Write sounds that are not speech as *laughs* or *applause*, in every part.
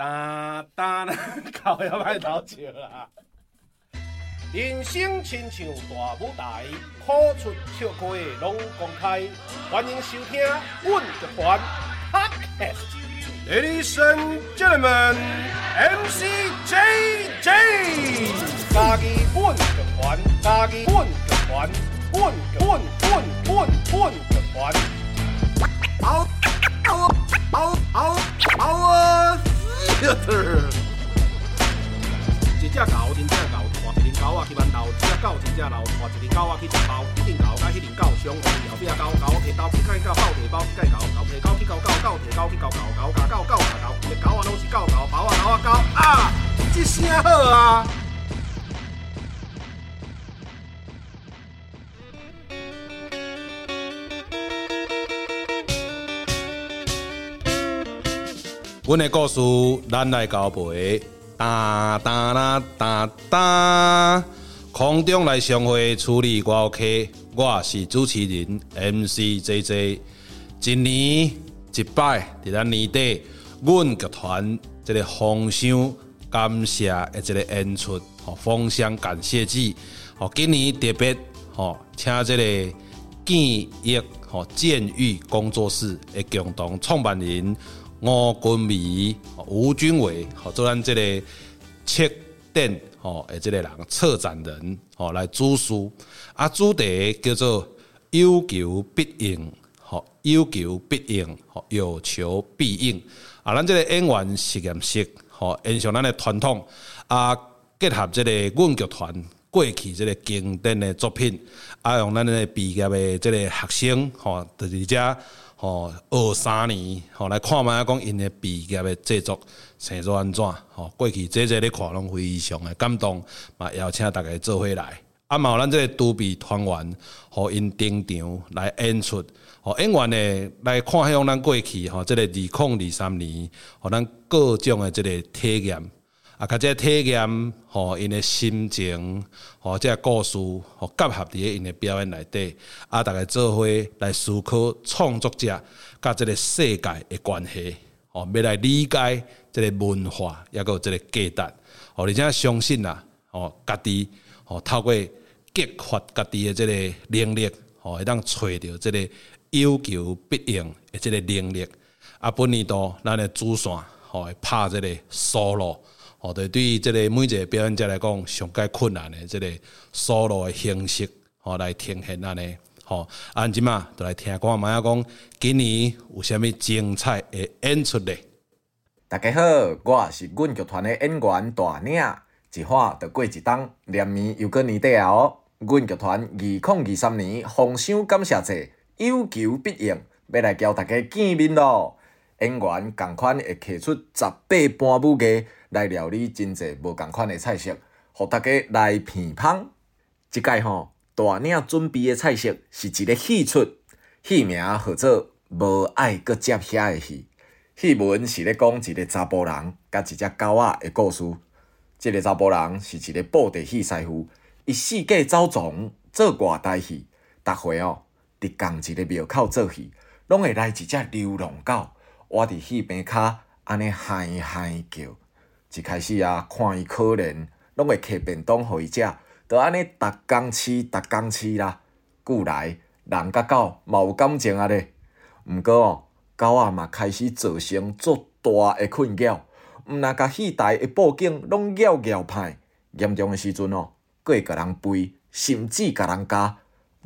哒哒，搞也歹偷笑啦。人生亲像大舞台，苦出笑开拢公开。欢迎收听阮乐团，Ladies and gentlemen, MC JJ，家己阮乐团，家己阮乐团，阮阮阮阮阮乐团。嗷嗷嗷嗷嗷 *laughs* 一只狗，真正狗。一只狗啊去馒头，一只狗真正老，换一只狗啊去食包，一只狗甲迄只狗相好，后壁狗狗提刀去甲伊狗包提包去甲伊狗狗提狗去搞狗狗提狗去搞狗狗咬狗狗咬狗，一只狗啊拢是狗狗，包啊狗啊狗啊！这声好啊！阮的故事，咱来交陪。哒哒啦哒哒，空中来相会处理歌曲，我是主持人 MC JJ。一年一摆，伫咱年底，阮剧团这个封箱感谢的这个演出，吼封箱感谢祭，吼今年特别吼请这个建益吼建育工作室的共同创办人。吴君美、吴君伟，好做咱这个策展吼，诶，这个人策展人吼来主书，啊，主题叫做有求必应，吼，有求必应，吼，有求必应。啊，咱这个演员实验室，吼，延续咱的传统，啊，结合这个阮剧团过去这个经典的作品，啊，用咱的毕业的这个学生，吼，伫遮。吼，二三年，吼来看觅讲因的毕业的制作成做安怎？吼，过去这这咧看拢非常的感动，嘛邀请大家做伙来。啊，嘛有咱这个独臂团员，互因登场来演出。吼，演员呢来看向咱过去，吼，这个二零二三年，互咱各种的这个体验。啊，甲这体验，吼，因的心情，吼，这个故事，吼，结合伫因的表演内底，啊，大家做伙来思考创作者甲这个世界的关系，吼，要来理解这个文化，抑阁这个价值，吼，而且相信啦，吼，家己，吼，透过激发家己的这个能力，吼，会当揣到这个有求必应的这个能力。啊，本年度咱的主线，吼，会拍这个 solo。哦，对，对于这个每一个表演者来讲，上盖困难的这个 solo 的形式，吼来呈现安尼，吼，安怎嘛，就来听看卖仔讲，今年有啥物精彩的演出咧？大家好，我是阮剧团的演员大领，一晃就过一冬，连年又过年底啊！哦，阮剧团二零二三年封箱感谢者，有求必应，要来交大家见面咯。演员共款会摕出十八般武艺。来料理真济无共款的菜色，互大家来品芳。即届吼，大领准备的菜色是一个戏出，戏名号做《无爱搁接遐的戏》。戏文是咧讲一个查甫人甲一只狗仔的故事。即个查甫人是一个布袋戏师傅，伊四界走总做外台戏，逐回哦，伫共一个庙口做戏，拢会来一只流浪狗，活伫戏边骹安尼嗨嗨叫。一开始啊，看伊可怜，拢会摕便当互伊食，就安尼逐工饲，逐工饲啦。久来，人甲狗嘛有感情啊咧。毋过哦，狗仔嘛开始造成足大诶困扰，毋若甲戏台诶布景拢咬咬歹，严重诶时阵哦，阁会甲人吠，甚至甲人咬，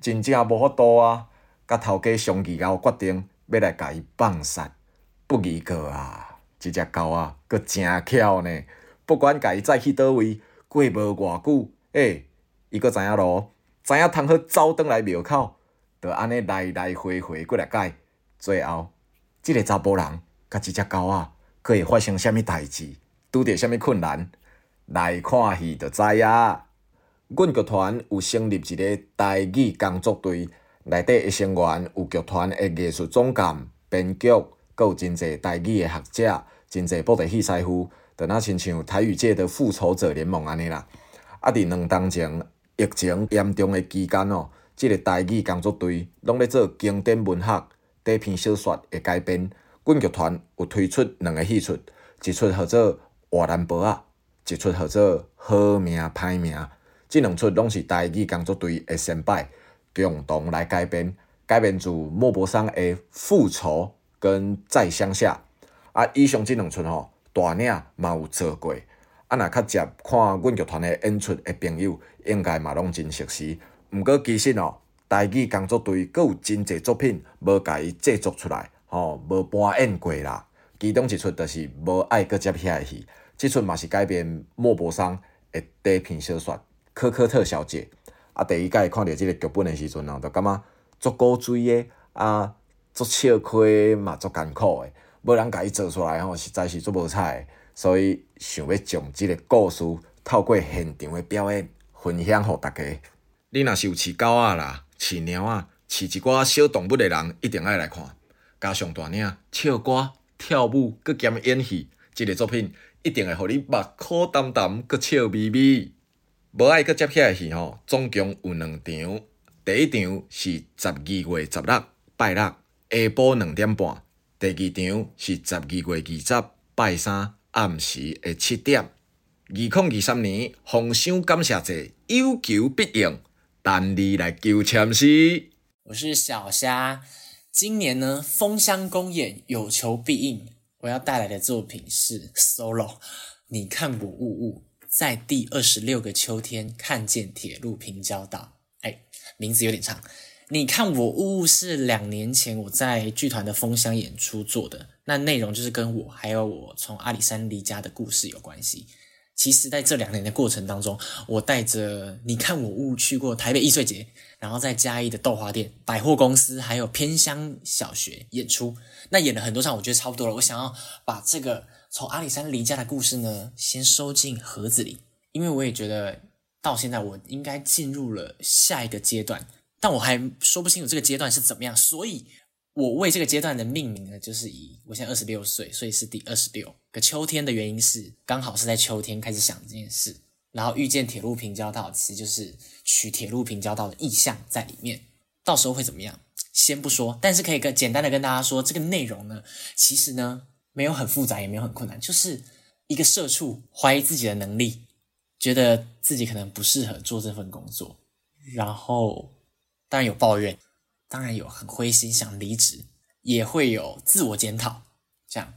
真正无法度啊。甲头家商议后，决定要来甲伊放杀，不宜过啊。即只狗啊，阁诚巧呢！不管家己载去叨位，过无偌久，诶、欸，伊阁知影咯，知影通好走倒来庙口，着安尼来来回回过来改。最后，即、个查甫人甲即只狗啊，阁会发生啥物代志，拄着啥物困难，来看戏着知影。阮剧团有成立一个台语工作队，内底诶成员有剧团诶艺术总监、编剧，阁有真济台语诶学者。真济布袋戏师傅，就若亲像台语界的复仇者联盟安尼啦。啊，伫两当前疫情严重诶期间哦，即、个台语工作队拢咧做经典文学短篇小说诶改编。阮剧团有推出两个戏出，一出号做活兰博仔，一出号做好命歹命，这两出拢是台语工作队诶先辈共同来改编，改编自莫泊桑诶《复仇》跟《在乡下》。啊，以上这两出吼，大领嘛有做过。啊，若较接看阮剧团的演出的朋友，应该嘛拢真熟悉。毋过其实哦，台语工作队阁有真侪作品无甲伊制作出来，吼无搬演过啦。其中一出就是无爱阁接遐个戏，即出嘛是改编莫泊桑的短篇小说《科科特小姐》。啊，第一届看到即个剧本的时阵哦，就感觉足古锥的，啊，足笑亏嘛，足艰苦的，无人甲伊做出来吼，实在是足无彩。所以想要将即个故事透过现场诶表演分享互大家。你若是有饲狗仔啦、饲猫仔、饲一寡小动物诶人，一定爱来看。加上大领唱歌、跳舞，阁兼演戏，即、个作品一定会互你目眶澹澹，阁笑眯眯。无爱阁接起来戏吼，总共有两场。第一场是十二月十六拜六下晡两点半，第二场是十二月二十拜三暗时的七点。二零二三年丰收感谢祭有求必应。等你来求签诗。我是小虾，今年呢丰乡公演有求必应，我要带来的作品是 solo。你看我雾雾，在第二十六个秋天看见铁路平交道。哎，名字有点长。你看我雾是两年前我在剧团的丰乡演出做的，那内容就是跟我还有我从阿里山离家的故事有关系。其实，在这两年的过程当中，我带着你看我雾去过台北艺穗节，然后在嘉义的豆花店、百货公司，还有偏乡小学演出。那演了很多场，我觉得差不多了。我想要把这个从阿里山离家的故事呢，先收进盒子里，因为我也觉得到现在我应该进入了下一个阶段，但我还说不清楚这个阶段是怎么样，所以。我为这个阶段的命名呢，就是以我现在二十六岁，所以是第二十六个秋天的原因是刚好是在秋天开始想这件事，然后遇见铁路平交道，其实就是取铁路平交道的意象在里面。到时候会怎么样？先不说，但是可以跟简单的跟大家说，这个内容呢，其实呢没有很复杂，也没有很困难，就是一个社畜怀疑自己的能力，觉得自己可能不适合做这份工作，然后当然有抱怨。当然有很灰心想离职，也会有自我检讨，这样。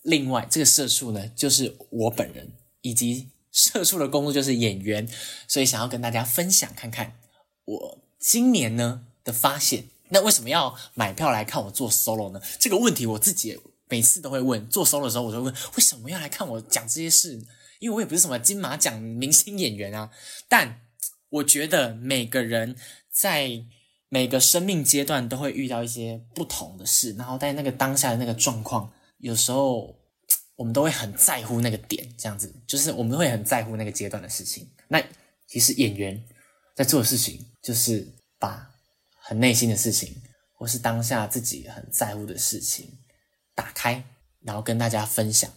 另外，这个社畜呢，就是我本人，以及社畜的工作就是演员，所以想要跟大家分享看看我今年呢的发现。那为什么要买票来看我做 solo 呢？这个问题我自己每次都会问。做 solo 的时候，我就问为什么要来看我讲这些事？因为我也不是什么金马奖明星演员啊。但我觉得每个人在每个生命阶段都会遇到一些不同的事，然后在那个当下的那个状况，有时候我们都会很在乎那个点，这样子，就是我们会很在乎那个阶段的事情。那其实演员在做的事情，就是把很内心的事情，或是当下自己很在乎的事情打开，然后跟大家分享。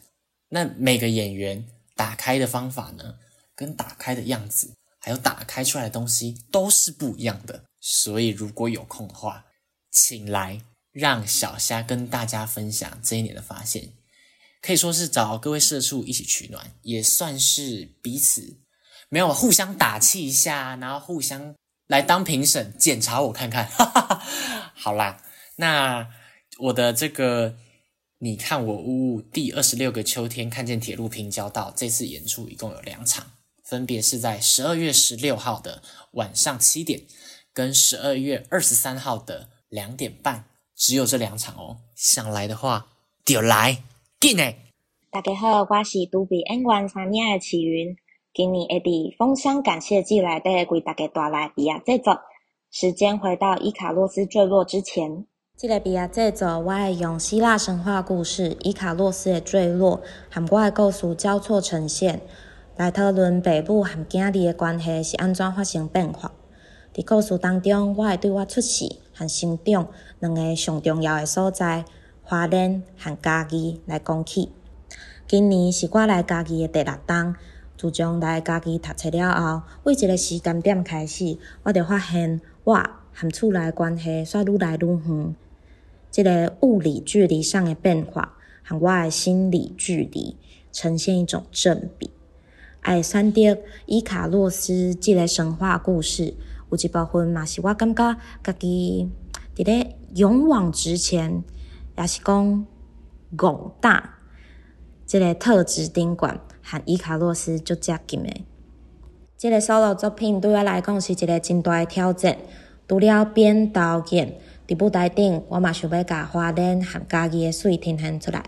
那每个演员打开的方法呢，跟打开的样子，还有打开出来的东西都是不一样的。所以，如果有空的话，请来让小虾跟大家分享这一年的发现，可以说是找各位社畜一起取暖，也算是彼此没有互相打气一下，然后互相来当评审检查我看看。哈哈哈，好啦，那我的这个你看我屋第二十六个秋天看见铁路平交道，这次演出一共有两场，分别是在十二月十六号的晚上七点。跟十二月二十三号的两点半，只有这两场哦。想来的话，就来，进来。大家好，我是杜比演员三领的齐云。今年会伫丰乡感谢祭内底为大家带来比亚制作。时间回到伊卡洛斯坠落之前，这个比亚制作，我会用希腊神话故事伊卡洛斯的坠落和我的故事交错呈现，来讨论父母和囝儿的关系是安怎发生变化。伫故事当中，我会对我出世和成长两个上重要的所在——花莲和嘉义来讲起。今年是我来家己的第六冬。自从来家己读册了后，为一个时间点开始，我就发现我和厝内关系煞愈来愈远。这个物理距离上的变化，和我的心理距离呈现一种正比。爱选择伊卡洛斯这个神话故事，有一部分嘛是我感觉家己伫咧勇往直前，也是讲广大这个特质顶悬，和伊卡洛斯就接近的。这个 solo 作品对我来讲是一个真大的挑战，除了编导演，伫舞台顶我嘛想要甲花莲和家己的水呈现出来。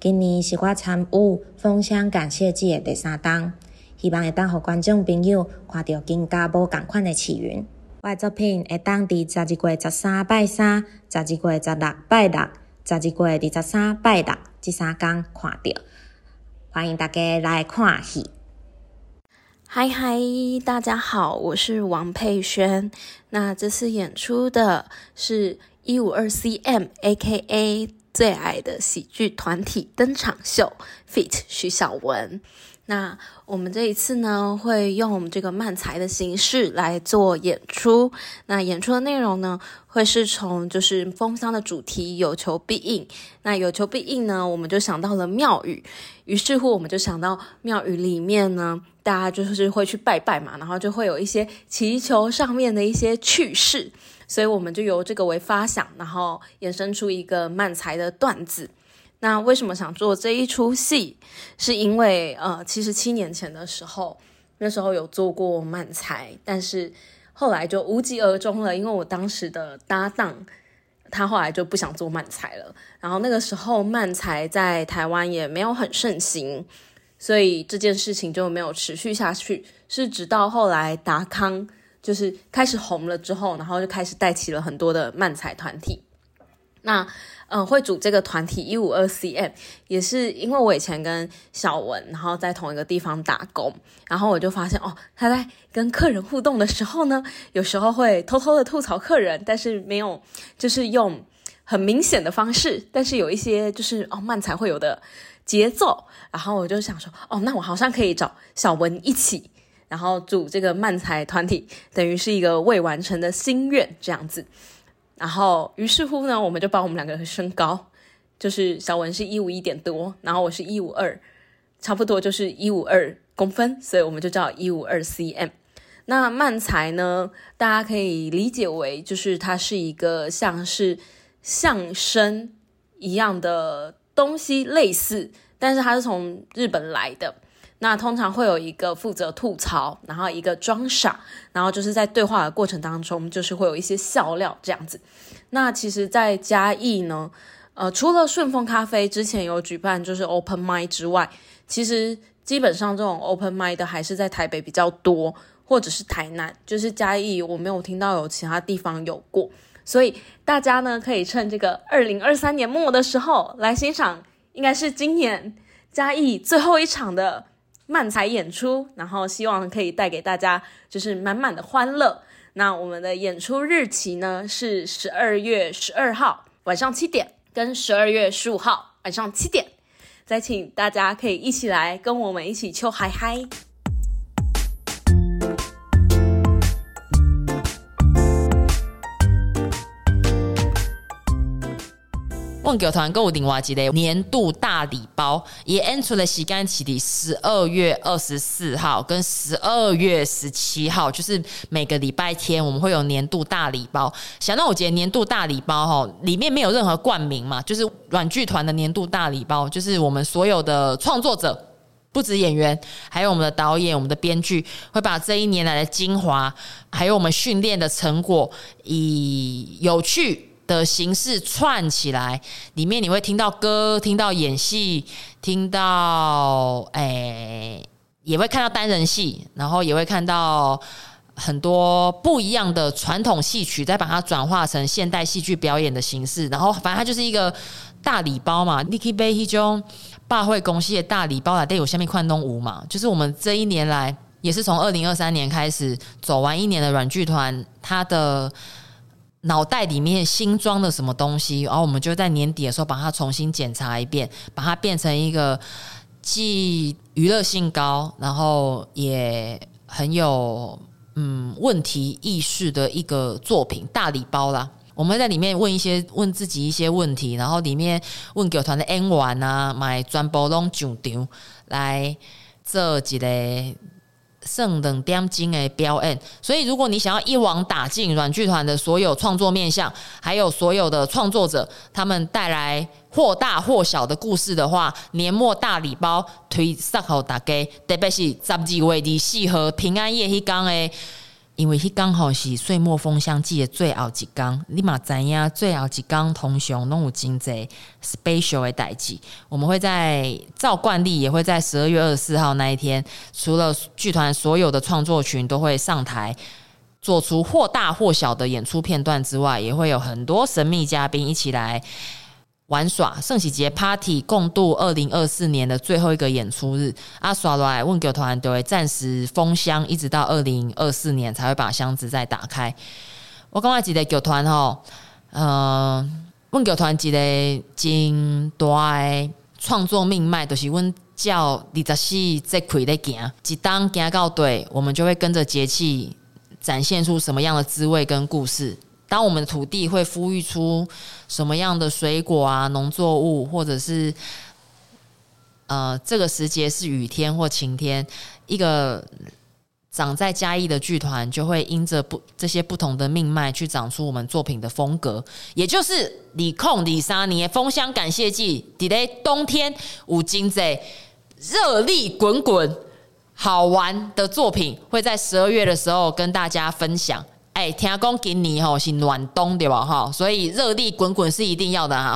今年是我参与封箱感谢祭的第三档，希望会当互观众朋友看到更加无共款的市云。我的作品会当伫十二月十三拜三、十二月十六拜六、十二月二十三拜六这三天看到，欢迎大家来看戏。嗨嗨，大家好，我是王佩轩。那这次演出的是一五二 CM，AKA。最爱的喜剧团体登场秀，feat. 徐小文。那我们这一次呢，会用我们这个漫才的形式来做演出。那演出的内容呢，会是从就是封箱的主题有求必应。那有求必应呢，我们就想到了庙宇。于是乎，我们就想到庙宇里面呢，大家就是会去拜拜嘛，然后就会有一些祈求上面的一些趣事。所以我们就由这个为发想，然后衍生出一个漫才的段子。那为什么想做这一出戏？是因为呃，其实七年前的时候，那时候有做过漫才，但是后来就无疾而终了。因为我当时的搭档，他后来就不想做漫才了。然后那个时候漫才在台湾也没有很盛行，所以这件事情就没有持续下去。是直到后来达康。就是开始红了之后，然后就开始带起了很多的漫才团体。那，嗯、会组这个团体一五二 CM，也是因为我以前跟小文，然后在同一个地方打工，然后我就发现哦，他在跟客人互动的时候呢，有时候会偷偷的吐槽客人，但是没有，就是用很明显的方式，但是有一些就是哦漫才会有的节奏，然后我就想说，哦，那我好像可以找小文一起。然后组这个漫才团体，等于是一个未完成的心愿这样子。然后于是乎呢，我们就把我们两个的身高，就是小文是一五一点多，然后我是一五二，差不多就是一五二公分，所以我们就叫一五二 cm。那漫才呢，大家可以理解为就是它是一个像是相声一样的东西，类似，但是它是从日本来的。那通常会有一个负责吐槽，然后一个装傻，然后就是在对话的过程当中，就是会有一些笑料这样子。那其实，在嘉义呢，呃，除了顺丰咖啡之前有举办就是 open mic 之外，其实基本上这种 open mic 的还是在台北比较多，或者是台南，就是嘉义我没有听到有其他地方有过。所以大家呢，可以趁这个二零二三年末的时候来欣赏，应该是今年嘉义最后一场的。漫才演出，然后希望可以带给大家就是满满的欢乐。那我们的演出日期呢，是十二月十二号晚上七点，跟十二月十五号晚上七点。再请大家可以一起来跟我们一起秋嗨嗨。梦狗团购物顶挖机的年度大礼包也演出了时间起的十二月二十四号跟十二月十七号，就是每个礼拜天我们会有年度大礼包。想到我觉得年度大礼包哈，里面没有任何冠名嘛，就是软剧团的年度大礼包，就是我们所有的创作者，不止演员，还有我们的导演、我们的编剧，会把这一年来的精华，还有我们训练的成果，以有趣。的形式串起来，里面你会听到歌，听到演戏，听到诶、也会看到单人戏，然后也会看到很多不一样的传统戏曲，再把它转化成现代戏剧表演的形式。然后，反正它就是一个大礼包嘛。Nicky Bay 一种大会公司的大礼包来带有下面宽东舞嘛，就是我们这一年来也是从二零二三年开始走完一年的软剧团，它的。脑袋里面新装的什么东西，然后我们就在年底的时候把它重新检查一遍，把它变成一个既娱乐性高，然后也很有嗯问题意识的一个作品大礼包啦。我们在里面问一些问自己一些问题，然后里面问剧团的演员啊，买全部拢上场来做一个。剩等点钟的表演，所以如果你想要一网打尽软剧团的所有创作面向，还有所有的创作者，他们带来或大或小的故事的话，年末大礼包推送给大家，特别是十二月二十四号平安夜迄天诶。因为迄刚好是岁末封箱季的最后一天，你嘛知影最后一天通常拢有真济 special 的代志。我们会在照惯例，也会在十二月二十四号那一天，除了剧团所有的创作群都会上台，做出或大或小的演出片段之外，也会有很多神秘嘉宾一起来。玩耍圣喜节 Party 共度二零二四年的最后一个演出日，阿耍来问剧团都会暂时封箱，一直到二零二四年才会把箱子再打开。我刚才记得剧团吼，嗯，问剧团一个真大的创作命脉，就是阮叫二十四节气在行，一当行到对，我们就会跟着节气展现出什么样的滋味跟故事。当我们的土地会孵育出什么样的水果啊、农作物，或者是呃，这个时节是雨天或晴天，一个长在嘉义的剧团就会因着不这些不同的命脉去长出我们作品的风格，也就是李控李莎尼的封箱感谢祭。在冬天五金贼热力滚滚、好玩的作品，会在十二月的时候跟大家分享。哎、听讲今年吼是暖冬对吧？哈，所以热力滚滚是一定要的哈。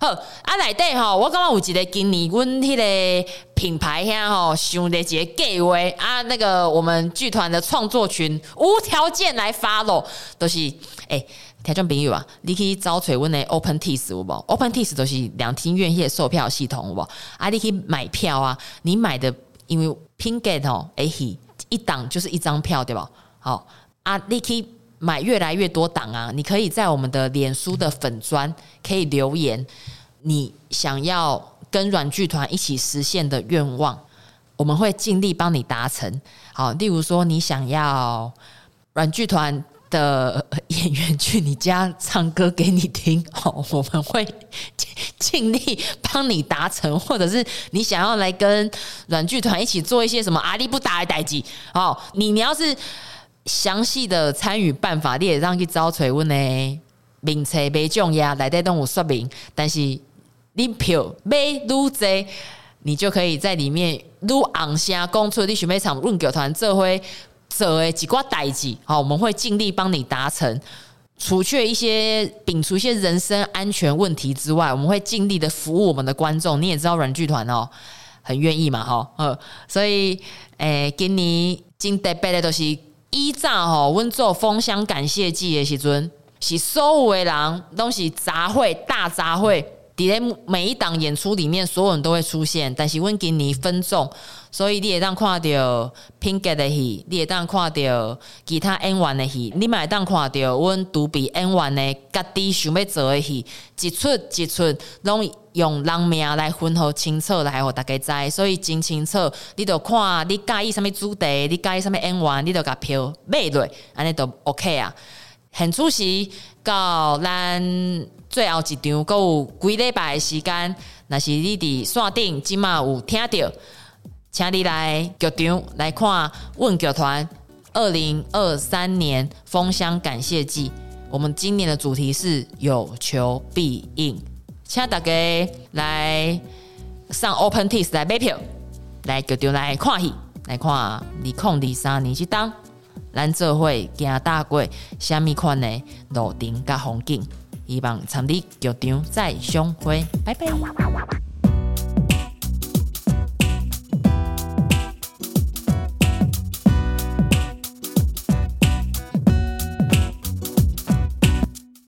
好，啊内底吼，我刚刚有一个今年阮迄个品牌遐吼，想的一个计划啊，那个我们剧团的创作群无条件来 follow，都、是哎、欸，听众朋友啊，你可以找找阮的 OpenTix 有无？OpenTix 都是两厅院线售票系统有无？啊，你可以买票啊，你买的因为 Pinget 哦，哎，一档就是一张票对吧？好啊，你可以。买越来越多档啊！你可以在我们的脸书的粉砖可以留言，你想要跟阮剧团一起实现的愿望，我们会尽力帮你达成。好，例如说你想要阮剧团的演员去你家唱歌给你听，*laughs* 好，我们会尽力帮你达成。或者是你想要来跟阮剧团一起做一些什么阿里不打的代志，好，你你要是。详细的参与办法，你也让去找找阮的名册买奖呀，内底都有说明。但是你票买愈多，你就可以在里面愈昂声讲出你想要参阮剧团做伙做的几挂代志。好，我们会尽力帮你达成。除却一些摒除一些人身安全问题之外，我们会尽力的服务我们的观众。你也知道阮剧团哦，很愿意嘛，哈，呃，所以诶、欸，今年真特别的都是。以前吼，阮做封箱感谢祭的时阵，是所有的人都是杂烩大杂烩，伫咧每一档演出里面，所有人都会出现。但是阮今年分众，所以你会当看到 Pink 的戏，你会当看到其他演员的戏，你嘛会当看到阮独臂演员的家己想要做的戏，一出一出拢。用人名来分好清楚来，互大家知，所以真清楚。你就看你介意什么主题，你介意什么演员，你就甲票买落，安尼都 OK 啊。现出时到咱最后一场，阁有几礼拜的时间，若是你伫线顶，即马有听到，请你来剧场来看阮剧团二零二三年封箱感谢祭。我们今年的主题是有求必应。请大家来上 OpenTix 来买票，来剧场来看戏，来看二零二三年这档，咱这会行大过虾米款的路程甲风景，希望参你剧场再相会，拜拜。